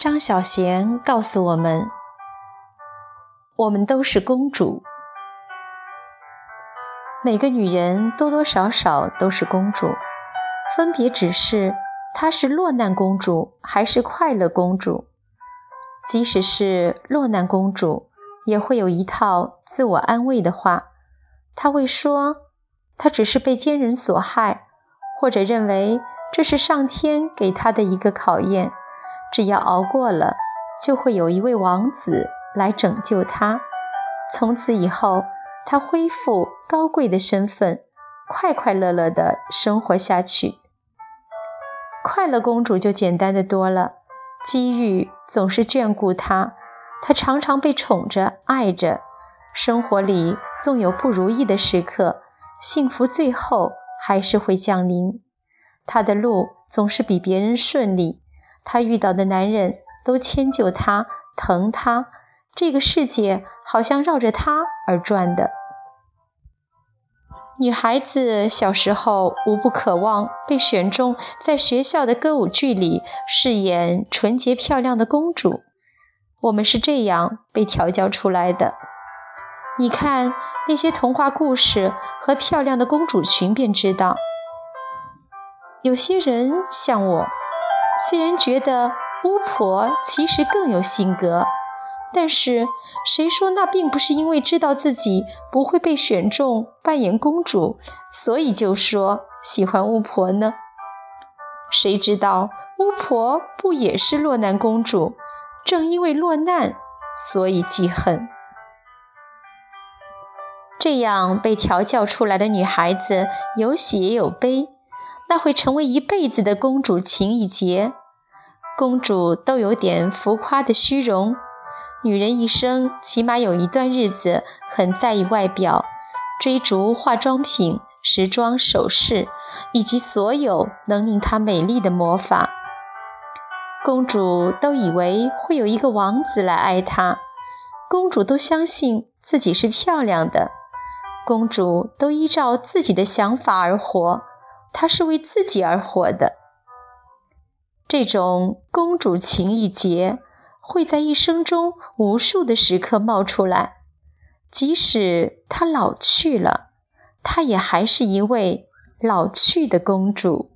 张小娴告诉我们：“我们都是公主，每个女人多多少少都是公主，分别只是她是落难公主还是快乐公主。即使是落难公主，也会有一套自我安慰的话，她会说她只是被奸人所害，或者认为这是上天给她的一个考验。”只要熬过了，就会有一位王子来拯救她。从此以后，她恢复高贵的身份，快快乐乐地生活下去。快乐公主就简单的多了，机遇总是眷顾她，她常常被宠着、爱着。生活里纵有不如意的时刻，幸福最后还是会降临。她的路总是比别人顺利。她遇到的男人都迁就她、疼她，这个世界好像绕着她而转的。女孩子小时候无不渴望被选中，在学校的歌舞剧里饰演纯洁漂亮的公主。我们是这样被调教出来的。你看那些童话故事和漂亮的公主裙，便知道，有些人像我。虽然觉得巫婆其实更有性格，但是谁说那并不是因为知道自己不会被选中扮演公主，所以就说喜欢巫婆呢？谁知道巫婆不也是落难公主？正因为落难，所以记恨。这样被调教出来的女孩子，有喜也有悲。那会成为一辈子的公主情一结。公主都有点浮夸的虚荣，女人一生起码有一段日子很在意外表，追逐化妆品、时装、首饰以及所有能令她美丽的魔法。公主都以为会有一个王子来爱她，公主都相信自己是漂亮的，公主都依照自己的想法而活。她是为自己而活的，这种公主情意结会在一生中无数的时刻冒出来。即使她老去了，她也还是一位老去的公主。